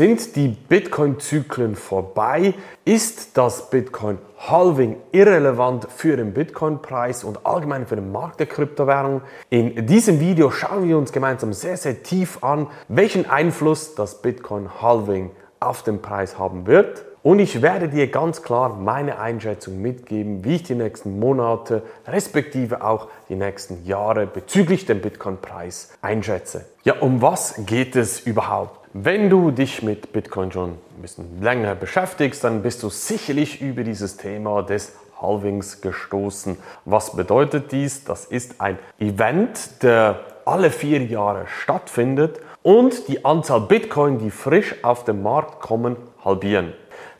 Sind die Bitcoin-Zyklen vorbei? Ist das Bitcoin-Halving irrelevant für den Bitcoin-Preis und allgemein für den Markt der Kryptowährungen? In diesem Video schauen wir uns gemeinsam sehr, sehr tief an, welchen Einfluss das Bitcoin-Halving auf den Preis haben wird. Und ich werde dir ganz klar meine Einschätzung mitgeben, wie ich die nächsten Monate, respektive auch die nächsten Jahre bezüglich dem Bitcoin-Preis einschätze. Ja, um was geht es überhaupt? Wenn du dich mit Bitcoin schon ein bisschen länger beschäftigst, dann bist du sicherlich über dieses Thema des Halvings gestoßen. Was bedeutet dies? Das ist ein Event, der alle vier Jahre stattfindet und die Anzahl Bitcoin, die frisch auf den Markt kommen, halbieren.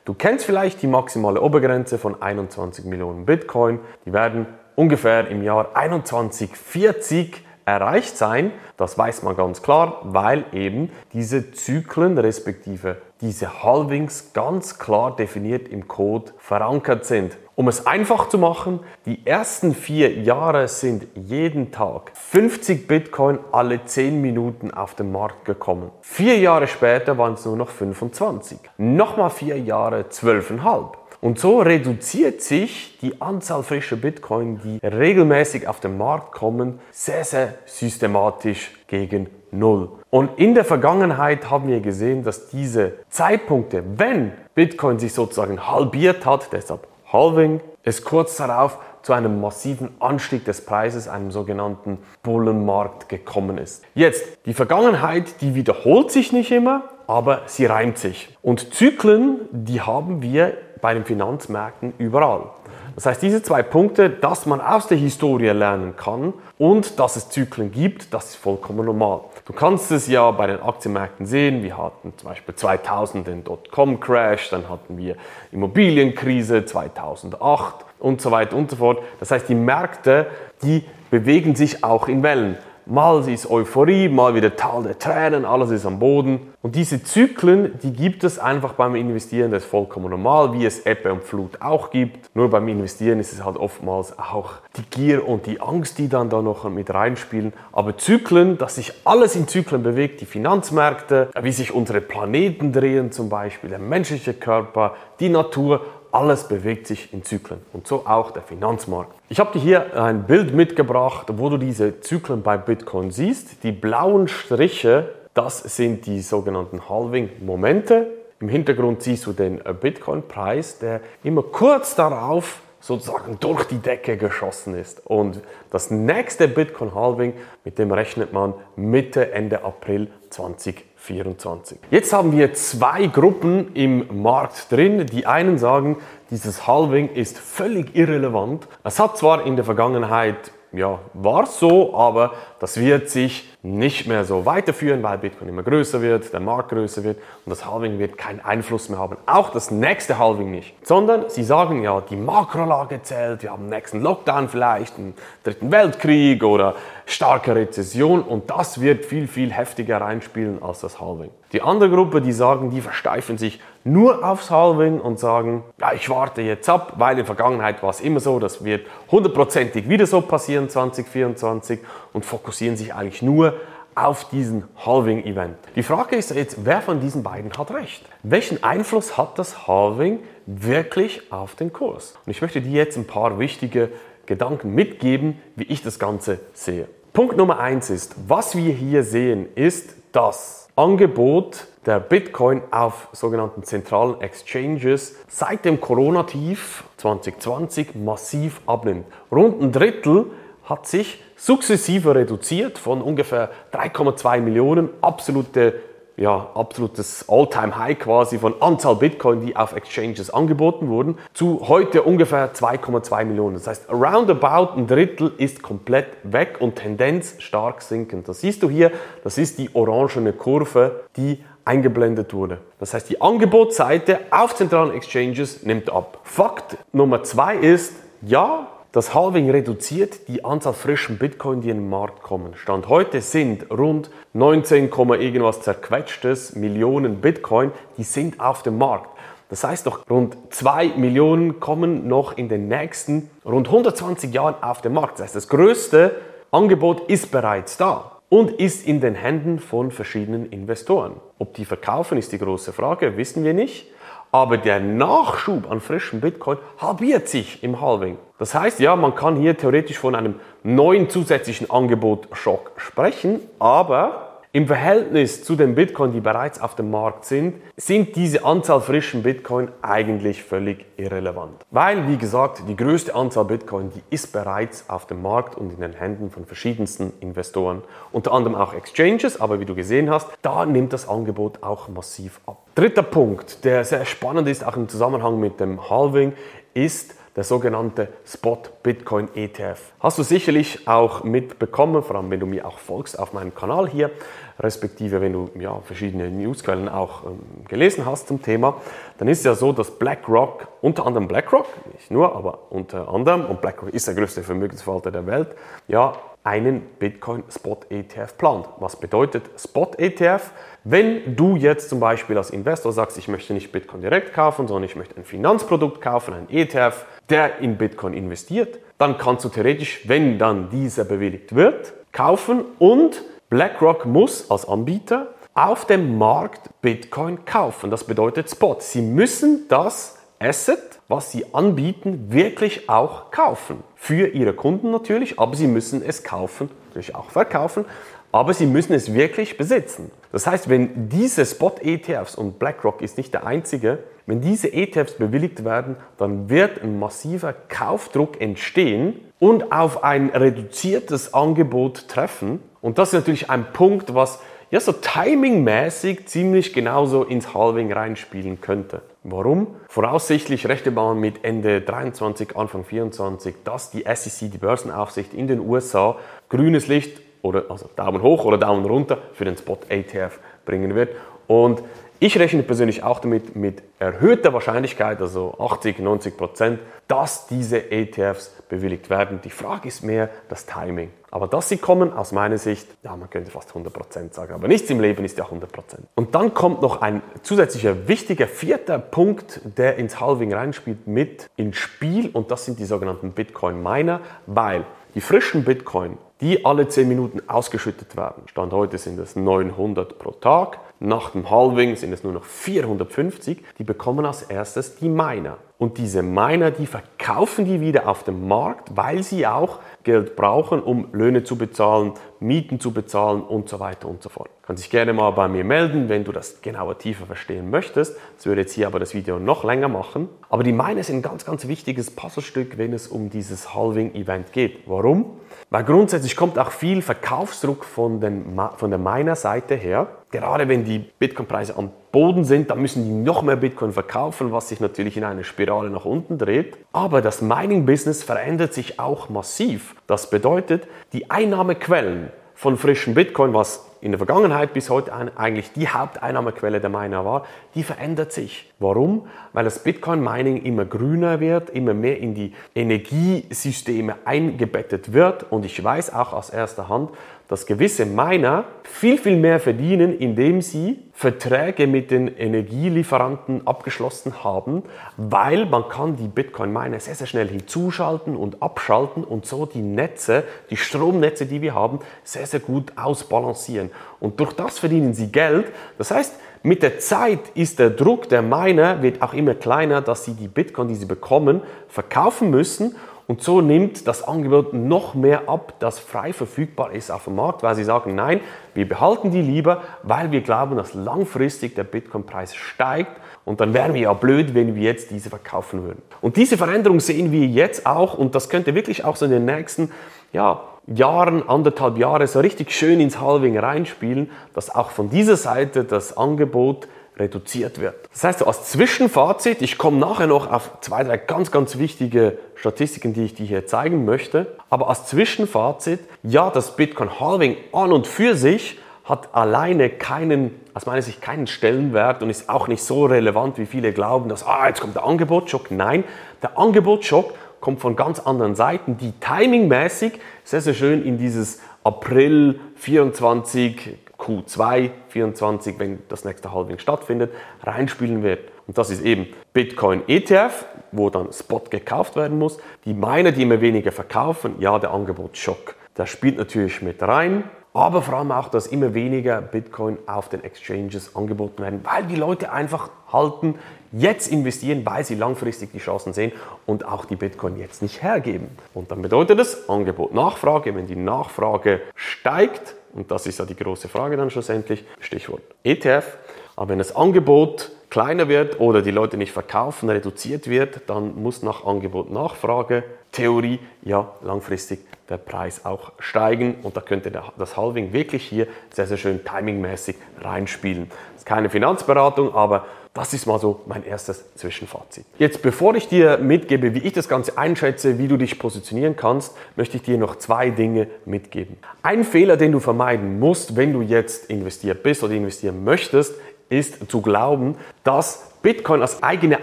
Du kennst vielleicht die maximale Obergrenze von 21 Millionen Bitcoin. Die werden ungefähr im Jahr 2140 erreicht sein. Das weiß man ganz klar, weil eben diese Zyklen respektive diese Halvings ganz klar definiert im Code verankert sind. Um es einfach zu machen, die ersten vier Jahre sind jeden Tag 50 Bitcoin alle 10 Minuten auf den Markt gekommen. Vier Jahre später waren es nur noch 25. Nochmal vier Jahre 12,5. Und so reduziert sich die Anzahl frischer Bitcoin, die regelmäßig auf den Markt kommen, sehr, sehr systematisch gegen Null. Und in der Vergangenheit haben wir gesehen, dass diese Zeitpunkte, wenn Bitcoin sich sozusagen halbiert hat, deshalb Halving, es kurz darauf zu einem massiven Anstieg des Preises, einem sogenannten Bullenmarkt gekommen ist. Jetzt, die Vergangenheit, die wiederholt sich nicht immer, aber sie reimt sich. Und Zyklen, die haben wir bei den Finanzmärkten überall. Das heißt, diese zwei Punkte, dass man aus der Historie lernen kann und dass es Zyklen gibt, das ist vollkommen normal. Du kannst es ja bei den Aktienmärkten sehen. Wir hatten zum Beispiel 2000 den Dotcom-Crash, dann hatten wir Immobilienkrise 2008 und so weiter und so fort. Das heißt, die Märkte, die bewegen sich auch in Wellen. Mal ist Euphorie, mal wieder Tal der Tränen, alles ist am Boden. Und diese Zyklen, die gibt es einfach beim Investieren, das ist vollkommen normal, wie es Ebbe und Flut auch gibt. Nur beim Investieren ist es halt oftmals auch die Gier und die Angst, die dann da noch mit reinspielen. Aber Zyklen, dass sich alles in Zyklen bewegt, die Finanzmärkte, wie sich unsere Planeten drehen zum Beispiel, der menschliche Körper, die Natur, alles bewegt sich in Zyklen und so auch der Finanzmarkt. Ich habe dir hier ein Bild mitgebracht, wo du diese Zyklen bei Bitcoin siehst. Die blauen Striche, das sind die sogenannten Halving-Momente. Im Hintergrund siehst du den Bitcoin-Preis, der immer kurz darauf sozusagen durch die Decke geschossen ist. Und das nächste Bitcoin-Halving, mit dem rechnet man Mitte, Ende April 2024. Jetzt haben wir zwei Gruppen im Markt drin. Die einen sagen, dieses Halving ist völlig irrelevant. Es hat zwar in der Vergangenheit ja, war so, aber das wird sich nicht mehr so weiterführen, weil Bitcoin immer größer wird, der Markt größer wird und das Halving wird keinen Einfluss mehr haben. Auch das nächste Halving nicht. Sondern sie sagen ja, die Makrolage zählt, wir haben einen nächsten Lockdown vielleicht, einen dritten Weltkrieg oder starke Rezession und das wird viel, viel heftiger reinspielen als das Halving. Die andere Gruppe, die sagen, die versteifen sich nur aufs Halving und sagen, ja, ich warte jetzt ab, weil in der Vergangenheit war es immer so, das wird hundertprozentig wieder so passieren 2024 und fokussieren sich eigentlich nur auf diesen Halving-Event. Die Frage ist jetzt, wer von diesen beiden hat recht? Welchen Einfluss hat das Halving wirklich auf den Kurs? Und ich möchte dir jetzt ein paar wichtige Gedanken mitgeben, wie ich das Ganze sehe. Punkt Nummer eins ist, was wir hier sehen, ist das Angebot der Bitcoin auf sogenannten zentralen Exchanges seit dem Corona-Tief 2020 massiv abnimmt. Rund ein Drittel hat sich sukzessive reduziert von ungefähr 3,2 Millionen, absolute, ja, absolutes All-Time-High quasi von Anzahl Bitcoin, die auf Exchanges angeboten wurden, zu heute ungefähr 2,2 Millionen. Das heißt, roundabout ein Drittel ist komplett weg und Tendenz stark sinkend. Das siehst du hier, das ist die orangene Kurve, die eingeblendet wurde. Das heißt, die Angebotsseite auf zentralen Exchanges nimmt ab. Fakt Nummer zwei ist, ja, das Halving reduziert die Anzahl frischen Bitcoin, die in den Markt kommen. Stand heute sind rund 19, irgendwas zerquetschtes Millionen Bitcoin, die sind auf dem Markt. Das heißt doch, rund 2 Millionen kommen noch in den nächsten rund 120 Jahren auf den Markt. Das heißt, das größte Angebot ist bereits da. und ist in den Händen von verschiedenen Investoren. Ob die verkaufen, ist die große Frage, wissen wir nicht. Aber der Nachschub an frischem Bitcoin halbiert sich im Halving. Das heißt, ja, man kann hier theoretisch von einem neuen zusätzlichen Angebot-Schock sprechen, aber im Verhältnis zu den Bitcoin, die bereits auf dem Markt sind, sind diese Anzahl frischen Bitcoin eigentlich völlig irrelevant. Weil, wie gesagt, die größte Anzahl Bitcoin, die ist bereits auf dem Markt und in den Händen von verschiedensten Investoren, unter anderem auch Exchanges, aber wie du gesehen hast, da nimmt das Angebot auch massiv ab. Dritter Punkt, der sehr spannend ist, auch im Zusammenhang mit dem Halving, ist, der sogenannte Spot Bitcoin ETF. Hast du sicherlich auch mitbekommen, vor allem wenn du mir auch folgst auf meinem Kanal hier, respektive wenn du ja, verschiedene Newsquellen auch ähm, gelesen hast zum Thema, dann ist es ja so, dass BlackRock, unter anderem BlackRock, nicht nur, aber unter anderem, und BlackRock ist der größte Vermögensverwalter der Welt, ja, einen Bitcoin Spot ETF plant. Was bedeutet Spot ETF? Wenn du jetzt zum Beispiel als Investor sagst, ich möchte nicht Bitcoin direkt kaufen, sondern ich möchte ein Finanzprodukt kaufen, ein ETF, der in Bitcoin investiert, dann kannst du theoretisch, wenn dann dieser bewilligt wird, kaufen und BlackRock muss als Anbieter auf dem Markt Bitcoin kaufen. Das bedeutet Spot. Sie müssen das Asset, was sie anbieten, wirklich auch kaufen. Für ihre Kunden natürlich, aber sie müssen es kaufen, natürlich auch verkaufen, aber sie müssen es wirklich besitzen. Das heißt, wenn diese Spot-ETFs, und BlackRock ist nicht der einzige, wenn diese ETFs bewilligt werden, dann wird ein massiver Kaufdruck entstehen und auf ein reduziertes Angebot treffen. Und das ist natürlich ein Punkt, was ja so timingmäßig ziemlich genauso ins Halving reinspielen könnte. Warum? Voraussichtlich rechnet man mit Ende 23, Anfang 24, dass die SEC, die Börsenaufsicht in den USA, grünes Licht oder also Daumen hoch oder Daumen runter für den Spot ATF bringen wird. Und ich rechne persönlich auch damit mit erhöhter Wahrscheinlichkeit, also 80, 90 Prozent, dass diese ETFs bewilligt werden. Die Frage ist mehr das Timing. Aber dass sie kommen, aus meiner Sicht, ja, man könnte fast 100 Prozent sagen, aber nichts im Leben ist ja 100 Prozent. Und dann kommt noch ein zusätzlicher wichtiger vierter Punkt, der ins Halving reinspielt, mit ins Spiel und das sind die sogenannten Bitcoin Miner, weil die frischen Bitcoin, die alle 10 Minuten ausgeschüttet werden, Stand heute sind es 900 pro Tag, nach dem Halving sind es nur noch 450, die bekommen als erstes die Miner. Und diese Miner, die verkaufen die wieder auf dem Markt, weil sie auch Geld brauchen, um Löhne zu bezahlen, Mieten zu bezahlen und so weiter und so fort. Kannst dich gerne mal bei mir melden, wenn du das genauer tiefer verstehen möchtest. Das würde jetzt hier aber das Video noch länger machen. Aber die Miner sind ein ganz, ganz wichtiges Puzzlestück, wenn es um dieses Halving-Event geht. Warum? Weil grundsätzlich kommt auch viel Verkaufsdruck von, den, von der Miner-Seite her. Gerade wenn die Bitcoin-Preise am Boden sind, dann müssen die noch mehr Bitcoin verkaufen, was sich natürlich in eine Spirale nach unten dreht. Aber das Mining-Business verändert sich auch massiv. Das bedeutet, die Einnahmequellen von frischen Bitcoin, was in der Vergangenheit bis heute eigentlich die Haupteinnahmequelle der Miner war, die verändert sich. Warum? Weil das Bitcoin-Mining immer grüner wird, immer mehr in die Energiesysteme eingebettet wird. Und ich weiß auch aus erster Hand, dass gewisse Miner viel, viel mehr verdienen, indem sie Verträge mit den Energielieferanten abgeschlossen haben, weil man kann die Bitcoin-Miner sehr, sehr schnell hinzuschalten und abschalten und so die Netze, die Stromnetze, die wir haben, sehr, sehr gut ausbalancieren. Und durch das verdienen sie Geld. Das heißt, mit der Zeit ist der Druck der Miner wird auch immer kleiner, dass sie die Bitcoin, die sie bekommen, verkaufen müssen und so nimmt das Angebot noch mehr ab, das frei verfügbar ist auf dem Markt, weil sie sagen, nein, wir behalten die lieber, weil wir glauben, dass langfristig der Bitcoin-Preis steigt und dann wären wir ja blöd, wenn wir jetzt diese verkaufen würden. Und diese Veränderung sehen wir jetzt auch und das könnte wirklich auch so in den nächsten ja, Jahren, anderthalb Jahre so richtig schön ins Halving reinspielen, dass auch von dieser Seite das Angebot reduziert wird. Das heißt, als Zwischenfazit, ich komme nachher noch auf zwei, drei ganz, ganz wichtige Statistiken, die ich dir hier zeigen möchte, aber als Zwischenfazit, ja, das Bitcoin Halving an und für sich hat alleine keinen, aus meiner Sicht keinen Stellenwert und ist auch nicht so relevant, wie viele glauben, dass, ah, jetzt kommt der Angebotsschock. Nein, der Angebotsschock kommt von ganz anderen Seiten, die timingmäßig sehr, sehr schön in dieses April 24 Q2 24, wenn das nächste Halving stattfindet, reinspielen wird. Und das ist eben Bitcoin ETF, wo dann Spot gekauft werden muss. Die Miner, die immer weniger verkaufen, ja, der Angebotsschock. Der spielt natürlich mit rein. Aber vor allem auch, dass immer weniger Bitcoin auf den Exchanges angeboten werden, weil die Leute einfach halten, jetzt investieren, weil sie langfristig die Chancen sehen und auch die Bitcoin jetzt nicht hergeben. Und dann bedeutet es Angebot, Nachfrage. Wenn die Nachfrage steigt, und das ist ja die große Frage dann schlussendlich, Stichwort ETF, aber wenn das Angebot kleiner wird oder die Leute nicht verkaufen, reduziert wird, dann muss nach Angebot Nachfrage Theorie ja langfristig der Preis auch steigen und da könnte das Halving wirklich hier sehr, sehr schön timingmäßig reinspielen. Das ist keine Finanzberatung, aber das ist mal so mein erstes Zwischenfazit. Jetzt, bevor ich dir mitgebe, wie ich das Ganze einschätze, wie du dich positionieren kannst, möchte ich dir noch zwei Dinge mitgeben. Ein Fehler, den du vermeiden musst, wenn du jetzt investiert bist oder investieren möchtest, ist zu glauben, dass Bitcoin als eigene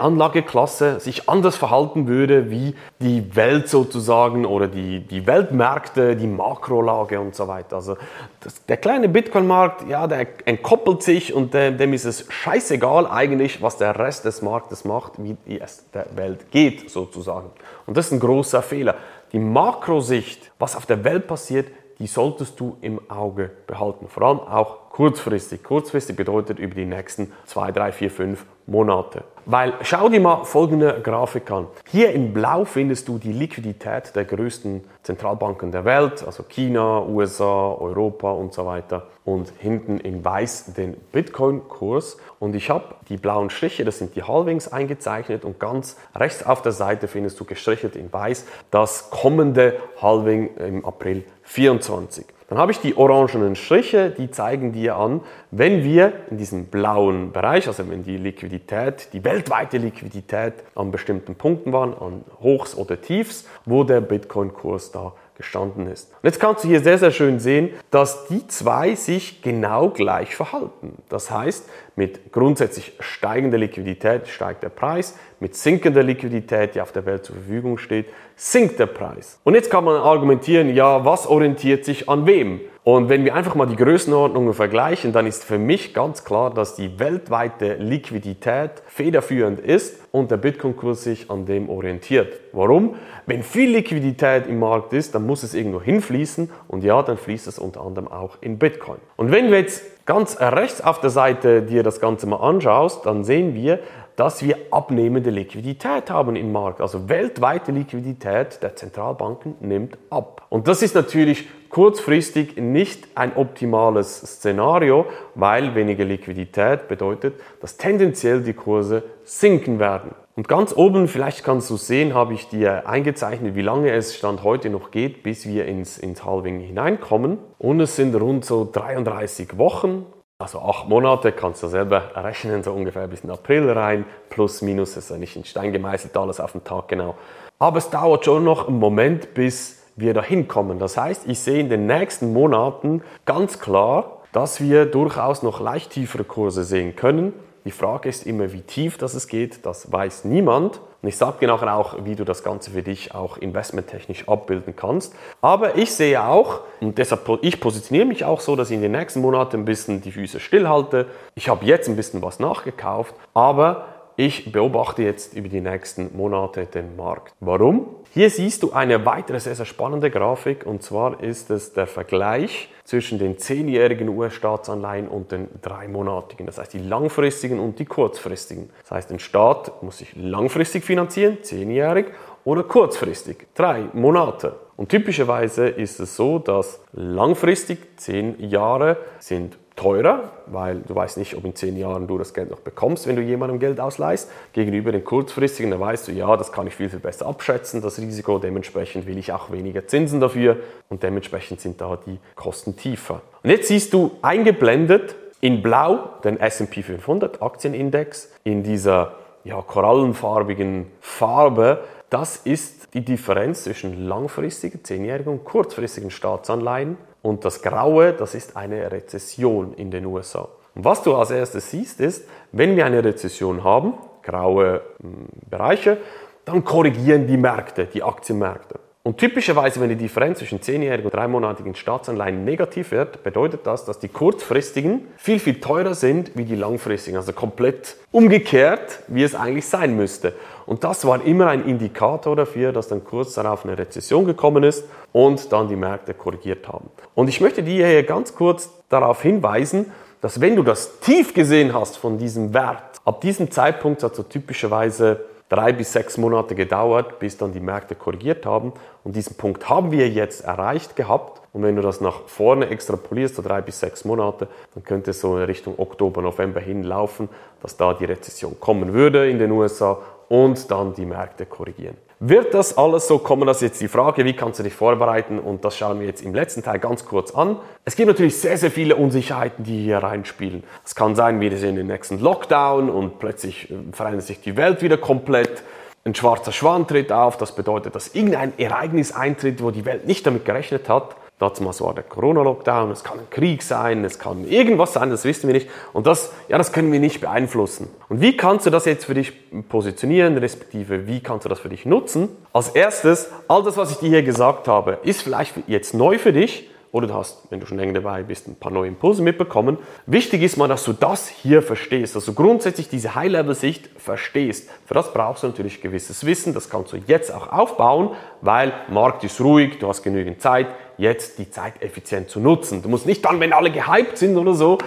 Anlageklasse sich anders verhalten würde wie die Welt sozusagen oder die, die Weltmärkte, die Makrolage und so weiter. Also das, der kleine Bitcoin-Markt, ja, der entkoppelt sich und dem, dem ist es scheißegal eigentlich, was der Rest des Marktes macht, wie es der Welt geht sozusagen. Und das ist ein großer Fehler. Die Makrosicht, was auf der Welt passiert, die solltest du im Auge behalten. Vor allem auch kurzfristig. Kurzfristig bedeutet über die nächsten zwei, drei, vier, fünf Monate. Weil schau dir mal folgende Grafik an. Hier in Blau findest du die Liquidität der größten Zentralbanken der Welt, also China, USA, Europa und so weiter. Und hinten in Weiß den Bitcoin-Kurs. Und ich habe die blauen Striche, das sind die Halvings eingezeichnet. Und ganz rechts auf der Seite findest du gestrichelt in Weiß das kommende Halving im April 24. Dann habe ich die orangenen Striche, die zeigen dir an, wenn wir in diesem blauen Bereich, also wenn die Liquidität, die weltweite Liquidität an bestimmten Punkten waren, an Hochs oder Tiefs, wo der Bitcoin-Kurs da gestanden ist. Und jetzt kannst du hier sehr, sehr schön sehen, dass die zwei sich genau gleich verhalten. Das heißt, mit grundsätzlich steigender Liquidität steigt der Preis, mit sinkender Liquidität, die auf der Welt zur Verfügung steht, sinkt der Preis. Und jetzt kann man argumentieren, ja, was orientiert sich an wem? Und wenn wir einfach mal die Größenordnungen vergleichen, dann ist für mich ganz klar, dass die weltweite Liquidität federführend ist und der Bitcoin-Kurs sich an dem orientiert. Warum? Wenn viel Liquidität im Markt ist, dann muss es irgendwo hinfließen und ja, dann fließt es unter anderem auch in Bitcoin. Und wenn wir jetzt ganz rechts auf der Seite dir das Ganze mal anschaust, dann sehen wir, dass wir abnehmende Liquidität haben im Markt. Also weltweite Liquidität der Zentralbanken nimmt ab. Und das ist natürlich kurzfristig nicht ein optimales Szenario, weil weniger Liquidität bedeutet, dass tendenziell die Kurse sinken werden. Und ganz oben, vielleicht kannst du sehen, habe ich dir eingezeichnet, wie lange es Stand heute noch geht, bis wir ins, ins Halving hineinkommen. Und es sind rund so 33 Wochen. Also acht Monate kannst du selber rechnen, so ungefähr bis in April rein, plus minus, ist ja nicht in Stein gemeißelt, alles auf den Tag genau. Aber es dauert schon noch einen Moment, bis wir da hinkommen. Das heißt, ich sehe in den nächsten Monaten ganz klar, dass wir durchaus noch leicht tiefere Kurse sehen können. Die Frage ist immer, wie tief das es geht, das weiß niemand. Und ich sage dir nachher auch, wie du das Ganze für dich auch investmenttechnisch abbilden kannst. Aber ich sehe auch, und deshalb, ich positioniere mich auch so, dass ich in den nächsten Monaten ein bisschen die Füße stillhalte. Ich habe jetzt ein bisschen was nachgekauft, aber ich beobachte jetzt über die nächsten Monate den Markt. Warum? Hier siehst du eine weitere sehr, sehr spannende Grafik und zwar ist es der Vergleich zwischen den zehnjährigen US-Staatsanleihen und den dreimonatigen. Das heißt die langfristigen und die kurzfristigen. Das heißt, ein Staat muss sich langfristig finanzieren, zehnjährig, oder kurzfristig, drei Monate. Und typischerweise ist es so, dass langfristig zehn Jahre sind teurer, weil du weißt nicht, ob in zehn Jahren du das Geld noch bekommst, wenn du jemandem Geld ausleihst. Gegenüber den kurzfristigen, da weißt du, ja, das kann ich viel, viel besser abschätzen, das Risiko. Dementsprechend will ich auch weniger Zinsen dafür und dementsprechend sind da die Kosten tiefer. Und jetzt siehst du eingeblendet in Blau den S&P 500 Aktienindex in dieser ja, korallenfarbigen Farbe. Das ist die Differenz zwischen langfristigen, zehnjährigen und kurzfristigen Staatsanleihen und das Graue, das ist eine Rezession in den USA. Und was du als erstes siehst, ist, wenn wir eine Rezession haben, graue hm, Bereiche, dann korrigieren die Märkte, die Aktienmärkte. Und typischerweise, wenn die Differenz zwischen 10-jährigen und 3-monatigen Staatsanleihen negativ wird, bedeutet das, dass die kurzfristigen viel, viel teurer sind wie die langfristigen. Also komplett umgekehrt, wie es eigentlich sein müsste. Und das war immer ein Indikator dafür, dass dann kurz darauf eine Rezession gekommen ist und dann die Märkte korrigiert haben. Und ich möchte dir hier ganz kurz darauf hinweisen, dass wenn du das tief gesehen hast von diesem Wert, ab diesem Zeitpunkt hat so typischerweise drei bis sechs Monate gedauert, bis dann die Märkte korrigiert haben. Und diesen Punkt haben wir jetzt erreicht gehabt. Und wenn du das nach vorne extrapolierst, so drei bis sechs Monate, dann könnte es so in Richtung Oktober, November hinlaufen, dass da die Rezession kommen würde in den USA und dann die Märkte korrigieren. Wird das alles so kommen? Das ist jetzt die Frage, wie kannst du dich vorbereiten? Und das schauen wir jetzt im letzten Teil ganz kurz an. Es gibt natürlich sehr, sehr viele Unsicherheiten, die hier reinspielen. Es kann sein, wir sind im nächsten Lockdown und plötzlich äh, verändert sich die Welt wieder komplett. Ein schwarzer Schwan tritt auf, das bedeutet, dass irgendein Ereignis eintritt, wo die Welt nicht damit gerechnet hat. Damals war der Corona-Lockdown, es kann ein Krieg sein, es kann irgendwas sein, das wissen wir nicht. Und das, ja, das können wir nicht beeinflussen. Und wie kannst du das jetzt für dich positionieren, respektive wie kannst du das für dich nutzen? Als erstes, all das, was ich dir hier gesagt habe, ist vielleicht jetzt neu für dich oder du hast, wenn du schon länger dabei bist, ein paar neue Impulse mitbekommen. Wichtig ist mal, dass du das hier verstehst, dass du grundsätzlich diese High-Level-Sicht verstehst. Für das brauchst du natürlich gewisses Wissen, das kannst du jetzt auch aufbauen, weil Markt ist ruhig, du hast genügend Zeit, jetzt die Zeit effizient zu nutzen. Du musst nicht dann, wenn alle gehypt sind oder so,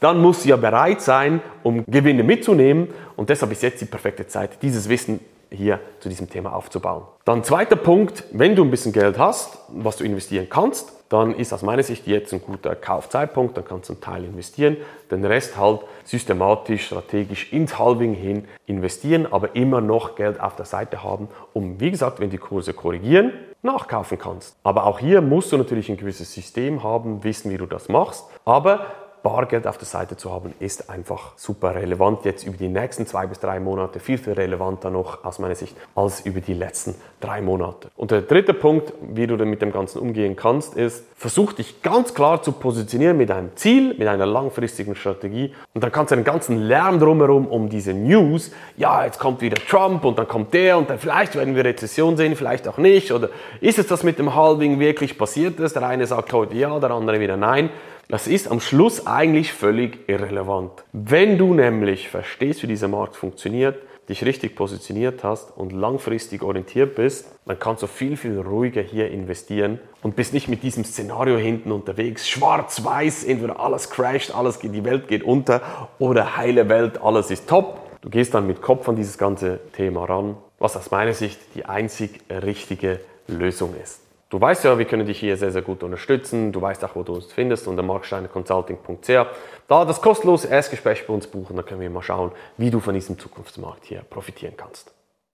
dann musst du ja bereit sein, um Gewinne mitzunehmen und deshalb ist jetzt die perfekte Zeit, dieses Wissen hier zu diesem Thema aufzubauen. Dann zweiter Punkt, wenn du ein bisschen Geld hast, was du investieren kannst, dann ist aus meiner Sicht jetzt ein guter Kaufzeitpunkt, dann kannst du einen Teil investieren, den Rest halt systematisch, strategisch ins Halving hin investieren, aber immer noch Geld auf der Seite haben, um, wie gesagt, wenn die Kurse korrigieren, nachkaufen kannst. Aber auch hier musst du natürlich ein gewisses System haben, wissen, wie du das machst, aber Bargeld auf der Seite zu haben, ist einfach super relevant. Jetzt über die nächsten zwei bis drei Monate viel, viel relevanter noch aus meiner Sicht als über die letzten drei Monate. Und der dritte Punkt, wie du mit dem Ganzen umgehen kannst, ist, versuch dich ganz klar zu positionieren mit einem Ziel, mit einer langfristigen Strategie. Und dann kannst du den ganzen Lärm drumherum um diese News, ja, jetzt kommt wieder Trump und dann kommt der und dann vielleicht werden wir Rezession sehen, vielleicht auch nicht. Oder ist es das mit dem Halving wirklich passiert ist? Der eine sagt heute ja, der andere wieder nein. Das ist am Schluss eigentlich völlig irrelevant. Wenn du nämlich verstehst, wie dieser Markt funktioniert, dich richtig positioniert hast und langfristig orientiert bist, dann kannst du viel, viel ruhiger hier investieren und bist nicht mit diesem Szenario hinten unterwegs, schwarz-weiß, entweder alles crasht, alles geht, die Welt geht unter oder heile Welt, alles ist top. Du gehst dann mit Kopf an dieses ganze Thema ran, was aus meiner Sicht die einzig richtige Lösung ist. Du weißt ja, wir können dich hier sehr, sehr gut unterstützen. Du weißt auch, wo du uns findest unter marksteineconsulting.ch. Da das kostenlose Erstgespräch bei uns buchen, dann können wir mal schauen, wie du von diesem Zukunftsmarkt hier profitieren kannst.